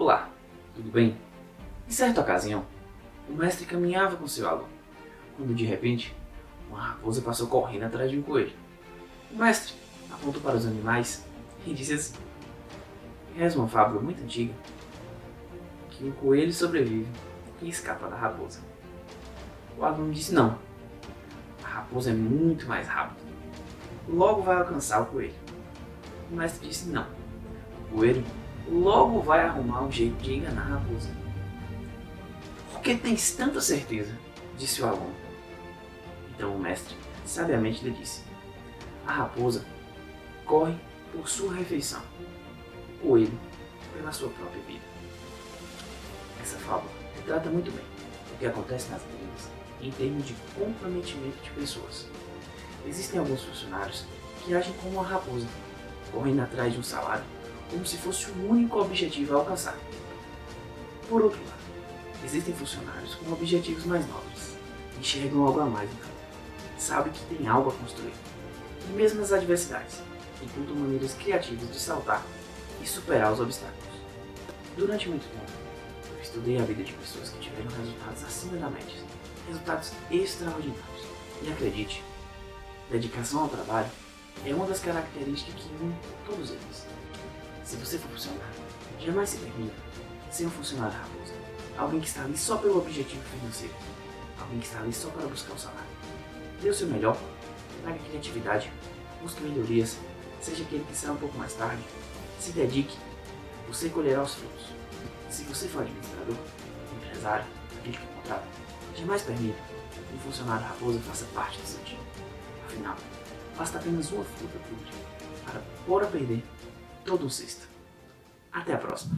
Olá, tudo bem? Em certa ocasião, o mestre caminhava com seu aluno, quando de repente, uma raposa passou correndo atrás de um coelho. O mestre apontou para os animais e disse assim: Reza uma fábula muito antiga que o coelho sobrevive e escapa da raposa. O aluno disse: Não, a raposa é muito mais rápida, logo vai alcançar o coelho. O mestre disse: Não, o coelho logo vai arrumar um jeito de enganar a raposa. Por que tens tanta certeza? disse o aluno. Então o mestre sabiamente lhe disse: A raposa corre por sua refeição, o coelho pela sua própria vida. Essa fábula retrata muito bem o que acontece nas empresas em termos de comprometimento de pessoas. Existem alguns funcionários que agem como uma raposa, correndo atrás de um salário como se fosse o único objetivo a alcançar. Por outro lado, existem funcionários com objetivos mais nobres, enxergam algo a mais no campo, sabem que tem algo a construir, e mesmo nas adversidades, encontram maneiras criativas de saltar e superar os obstáculos. Durante muito tempo, eu estudei a vida de pessoas que tiveram resultados acima da média, resultados extraordinários. E acredite, dedicação ao trabalho é uma das características que une todos eles. Se você for funcionário, jamais se permita ser um funcionário raposa. Alguém que está ali só pelo objetivo financeiro. Alguém que está ali só para buscar o salário. Dê o seu melhor, traga criatividade, busque melhorias, seja aquele que será um pouco mais tarde. Se dedique, você colherá os frutos. Se você for administrador, empresário, agente com contrato, jamais permita que um funcionário raposa faça parte do seu time. Afinal, basta apenas uma fruta dia para pôr a perder todo um cesto. Até a próxima!